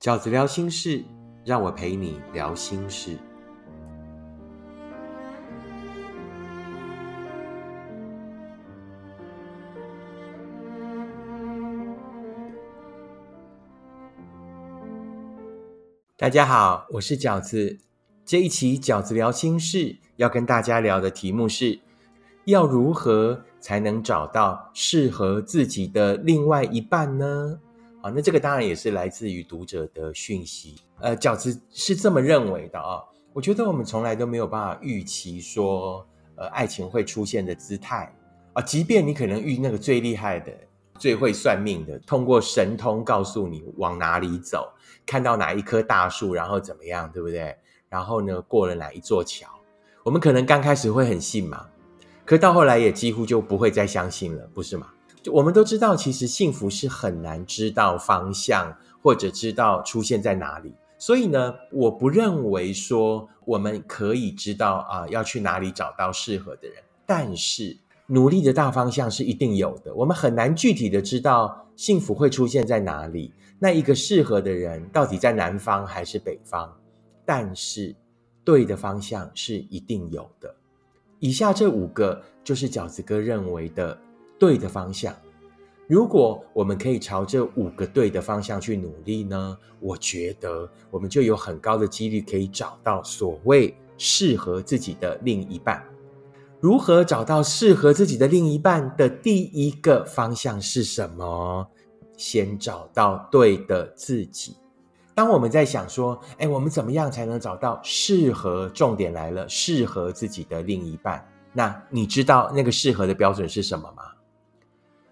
饺子聊心事，让我陪你聊心事。大家好，我是饺子。这一期饺子聊心事要跟大家聊的题目是：要如何才能找到适合自己的另外一半呢？啊，那这个当然也是来自于读者的讯息。呃，饺子是这么认为的啊。我觉得我们从来都没有办法预期说，呃，爱情会出现的姿态啊。即便你可能遇那个最厉害的、最会算命的，通过神通告诉你往哪里走。看到哪一棵大树，然后怎么样，对不对？然后呢，过了哪一座桥，我们可能刚开始会很信嘛，可到后来也几乎就不会再相信了，不是吗？我们都知道，其实幸福是很难知道方向，或者知道出现在哪里。所以呢，我不认为说我们可以知道啊，要去哪里找到适合的人。但是努力的大方向是一定有的。我们很难具体的知道幸福会出现在哪里。那一个适合的人到底在南方还是北方？但是对的方向是一定有的。以下这五个就是饺子哥认为的对的方向。如果我们可以朝这五个对的方向去努力呢？我觉得我们就有很高的几率可以找到所谓适合自己的另一半。如何找到适合自己的另一半的第一个方向是什么？先找到对的自己。当我们在想说，哎，我们怎么样才能找到适合？重点来了，适合自己的另一半。那你知道那个适合的标准是什么吗？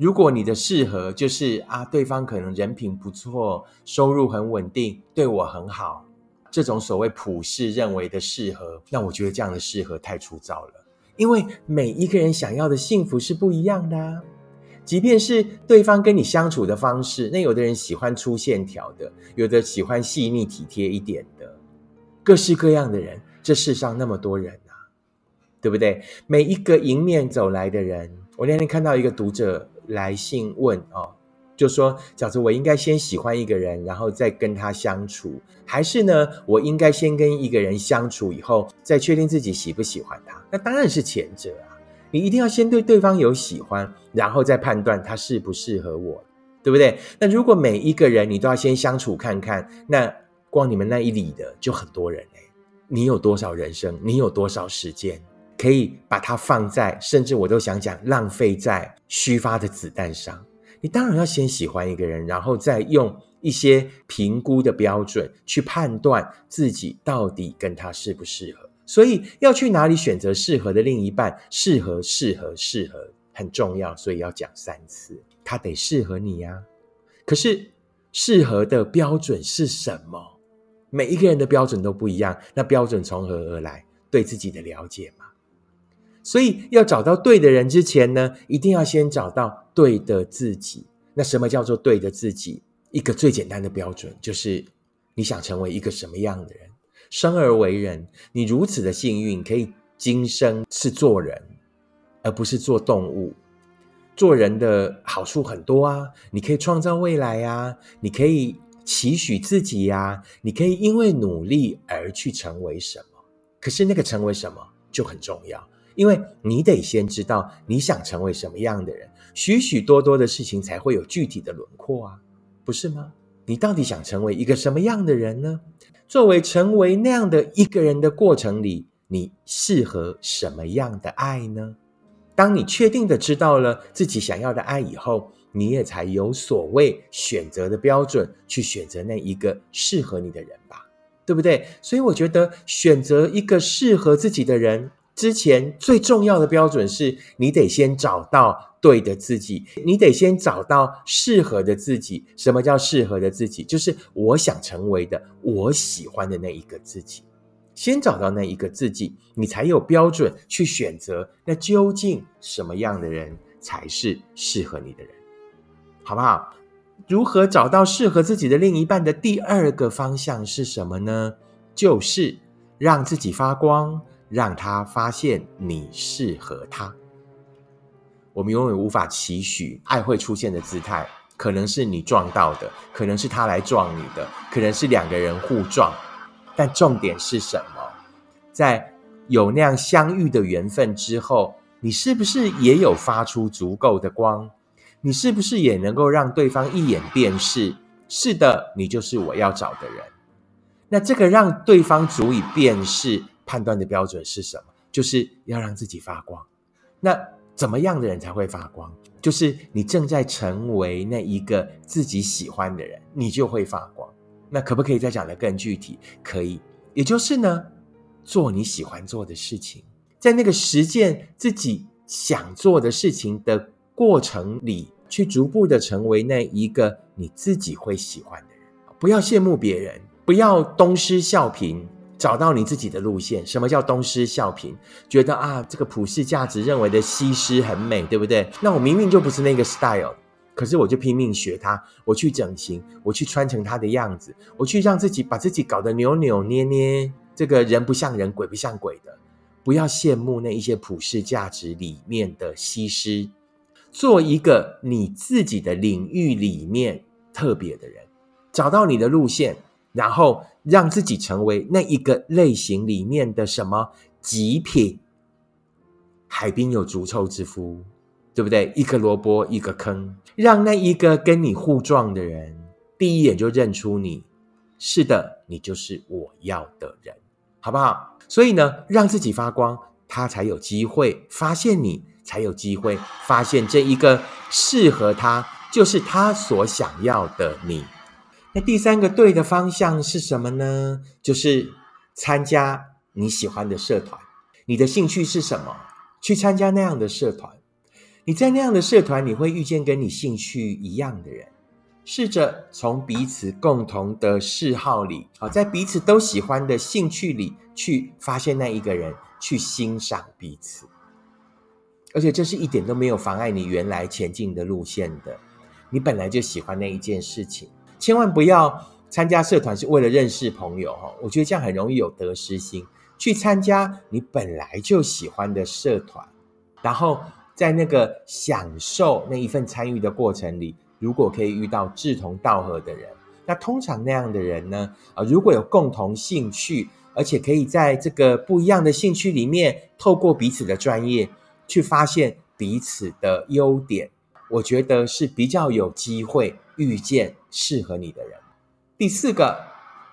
如果你的适合就是啊，对方可能人品不错，收入很稳定，对我很好，这种所谓普世认为的适合，那我觉得这样的适合太粗糙了。因为每一个人想要的幸福是不一样的。啊即便是对方跟你相处的方式，那有的人喜欢粗线条的，有的喜欢细腻体贴一点的，各式各样的人，这世上那么多人啊，对不对？每一个迎面走来的人，我那天看到一个读者来信问哦，就说：饺子，我应该先喜欢一个人，然后再跟他相处，还是呢，我应该先跟一个人相处以后，再确定自己喜不喜欢他？那当然是前者啊。你一定要先对对方有喜欢，然后再判断他适不适合我，对不对？那如果每一个人你都要先相处看看，那光你们那一里的就很多人哎，你有多少人生？你有多少时间可以把它放在，甚至我都想讲浪费在虚发的子弹上？你当然要先喜欢一个人，然后再用一些评估的标准去判断自己到底跟他适不适合。所以要去哪里选择适合的另一半？适合，适合，适合，很重要。所以要讲三次，他得适合你呀。可是适合的标准是什么？每一个人的标准都不一样。那标准从何而来？对自己的了解。所以要找到对的人之前呢，一定要先找到对的自己。那什么叫做对的自己？一个最简单的标准就是你想成为一个什么样的人。生而为人，你如此的幸运，可以今生是做人，而不是做动物。做人的好处很多啊，你可以创造未来呀，你可以期许自己呀，你可以因为努力而去成为什么。可是那个成为什么就很重要，因为你得先知道你想成为什么样的人，许许多多的事情才会有具体的轮廓啊，不是吗？你到底想成为一个什么样的人呢？作为成为那样的一个人的过程里，你适合什么样的爱呢？当你确定的知道了自己想要的爱以后，你也才有所谓选择的标准，去选择那一个适合你的人吧，对不对？所以我觉得选择一个适合自己的人之前，最重要的标准是你得先找到。对的自己，你得先找到适合的自己。什么叫适合的自己？就是我想成为的，我喜欢的那一个自己。先找到那一个自己，你才有标准去选择。那究竟什么样的人才是适合你的人？好不好？如何找到适合自己的另一半的第二个方向是什么呢？就是让自己发光，让他发现你适合他。我们永远无法期许爱会出现的姿态，可能是你撞到的，可能是他来撞你的，可能是两个人互撞。但重点是什么？在有那样相遇的缘分之后，你是不是也有发出足够的光？你是不是也能够让对方一眼辨识？是的，你就是我要找的人。那这个让对方足以辨识、判断的标准是什么？就是要让自己发光。那怎么样的人才会发光？就是你正在成为那一个自己喜欢的人，你就会发光。那可不可以再讲的更具体？可以，也就是呢，做你喜欢做的事情，在那个实践自己想做的事情的过程里，去逐步的成为那一个你自己会喜欢的人。不要羡慕别人，不要东施效颦，找到你自己的路线。什么叫东施效颦？觉得啊，这个普世价值认为的西施很美，对不对？那我明明就不是那个 style。可是我就拼命学她，我去整形，我去穿成她的样子，我去让自己把自己搞得扭扭捏捏，这个人不像人，鬼不像鬼的。不要羡慕那一些普世价值里面的西施，做一个你自己的领域里面特别的人，找到你的路线，然后让自己成为那一个类型里面的什么极品。海滨有足臭之夫。对不对？一个萝卜一个坑，让那一个跟你互撞的人第一眼就认出你。是的，你就是我要的人，好不好？所以呢，让自己发光，他才有机会发现你，才有机会发现这一个适合他，就是他所想要的你。那第三个对的方向是什么呢？就是参加你喜欢的社团。你的兴趣是什么？去参加那样的社团。你在那样的社团，你会遇见跟你兴趣一样的人，试着从彼此共同的嗜好里，啊，在彼此都喜欢的兴趣里去发现那一个人，去欣赏彼此。而且这是一点都没有妨碍你原来前进的路线的。你本来就喜欢那一件事情，千万不要参加社团是为了认识朋友哈。我觉得这样很容易有得失心。去参加你本来就喜欢的社团，然后。在那个享受那一份参与的过程里，如果可以遇到志同道合的人，那通常那样的人呢，啊，如果有共同兴趣，而且可以在这个不一样的兴趣里面，透过彼此的专业去发现彼此的优点，我觉得是比较有机会遇见适合你的人。第四个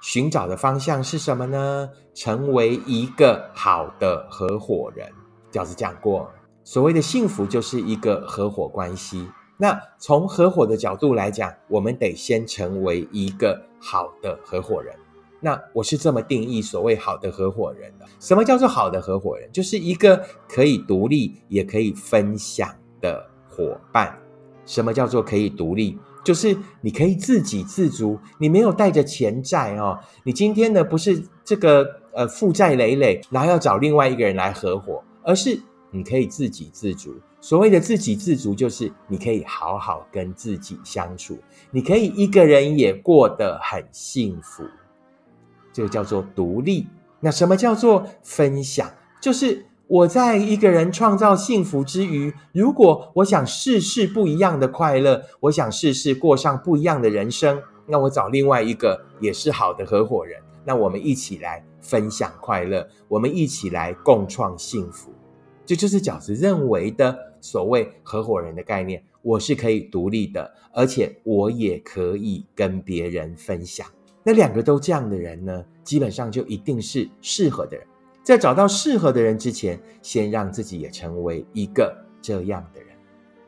寻找的方向是什么呢？成为一个好的合伙人。饺子讲过。所谓的幸福就是一个合伙关系。那从合伙的角度来讲，我们得先成为一个好的合伙人。那我是这么定义所谓好的合伙人的。什么叫做好的合伙人？就是一个可以独立也可以分享的伙伴。什么叫做可以独立？就是你可以自给自足，你没有带着钱债哦。你今天呢不是这个呃负债累累，然后要找另外一个人来合伙，而是。你可以自给自足。所谓的自给自足，就是你可以好好跟自己相处，你可以一个人也过得很幸福。这个叫做独立。那什么叫做分享？就是我在一个人创造幸福之余，如果我想试试不一样的快乐，我想试试过上不一样的人生，那我找另外一个也是好的合伙人，那我们一起来分享快乐，我们一起来共创幸福。这就是饺子认为的所谓合伙人的概念。我是可以独立的，而且我也可以跟别人分享。那两个都这样的人呢，基本上就一定是适合的人。在找到适合的人之前，先让自己也成为一个这样的人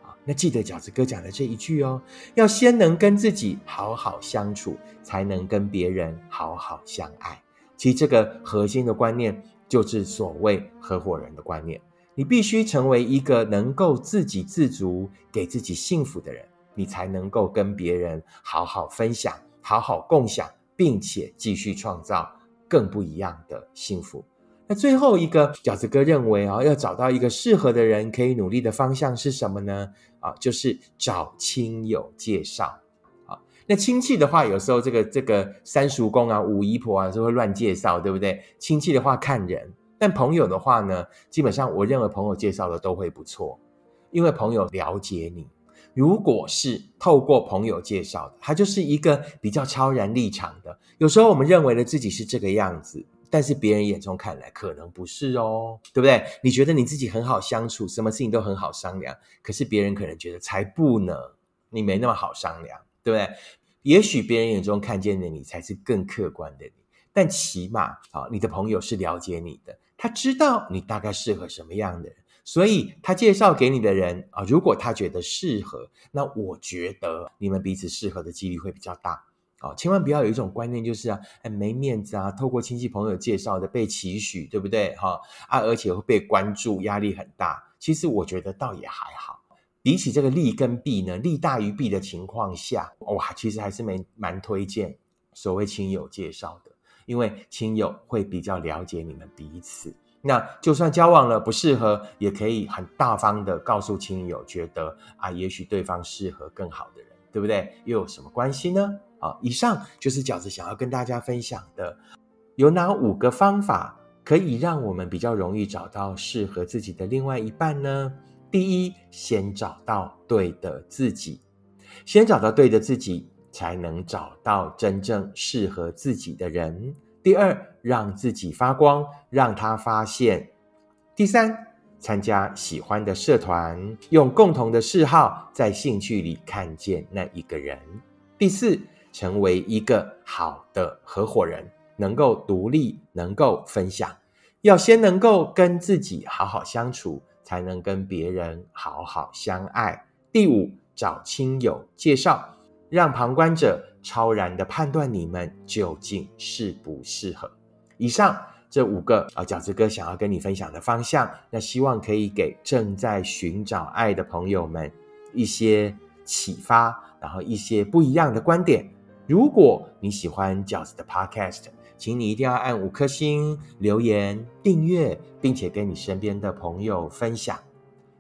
啊。那记得饺子哥讲的这一句哦，要先能跟自己好好相处，才能跟别人好好相爱。其实这个核心的观念，就是所谓合伙人的观念。你必须成为一个能够自给自足、给自己幸福的人，你才能够跟别人好好分享、好好共享，并且继续创造更不一样的幸福。那最后一个饺子哥认为啊，要找到一个适合的人，可以努力的方向是什么呢？啊，就是找亲友介绍。啊，那亲戚的话，有时候这个这个三叔公啊、五姨婆啊，就会乱介绍，对不对？亲戚的话看人。但朋友的话呢，基本上我认为朋友介绍的都会不错，因为朋友了解你，如果是透过朋友介绍的，他就是一个比较超然立场的。有时候我们认为的自己是这个样子，但是别人眼中看来可能不是哦，对不对？你觉得你自己很好相处，什么事情都很好商量，可是别人可能觉得才不呢，你没那么好商量，对不对？也许别人眼中看见的你才是更客观的你，但起码啊，你的朋友是了解你的，他知道你大概适合什么样的人。所以他介绍给你的人啊，如果他觉得适合，那我觉得你们彼此适合的几率会比较大啊。千万不要有一种观念，就是啊，哎，没面子啊，透过亲戚朋友介绍的被期许，对不对？哈啊，而且会被关注，压力很大。其实我觉得倒也还好，比起这个利跟弊呢，利大于弊的情况下，哇，其实还是蛮蛮推荐所谓亲友介绍的，因为亲友会比较了解你们彼此。那就算交往了不适合，也可以很大方的告诉亲友，觉得啊，也许对方适合更好的人，对不对？又有什么关系呢？啊，以上就是饺子想要跟大家分享的，有哪五个方法可以让我们比较容易找到适合自己的另外一半呢？第一，先找到对的自己，先找到对的自己，才能找到真正适合自己的人。第二，让自己发光，让他发现。第三，参加喜欢的社团，用共同的嗜好在兴趣里看见那一个人。第四，成为一个好的合伙人，能够独立，能够分享。要先能够跟自己好好相处，才能跟别人好好相爱。第五，找亲友介绍。让旁观者超然的判断你们究竟适不适合。以上这五个啊，饺子哥想要跟你分享的方向，那希望可以给正在寻找爱的朋友们一些启发，然后一些不一样的观点。如果你喜欢饺子的 Podcast，请你一定要按五颗星、留言、订阅，并且跟你身边的朋友分享。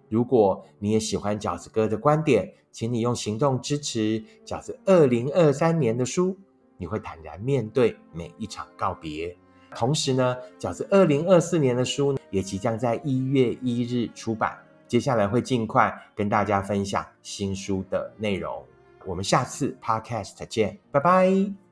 如果你也喜欢饺子哥的观点，请你用行动支持饺子二零二三年的书，你会坦然面对每一场告别。同时呢，饺子二零二四年的书也即将在一月一日出版，接下来会尽快跟大家分享新书的内容。我们下次 Podcast 见，拜拜。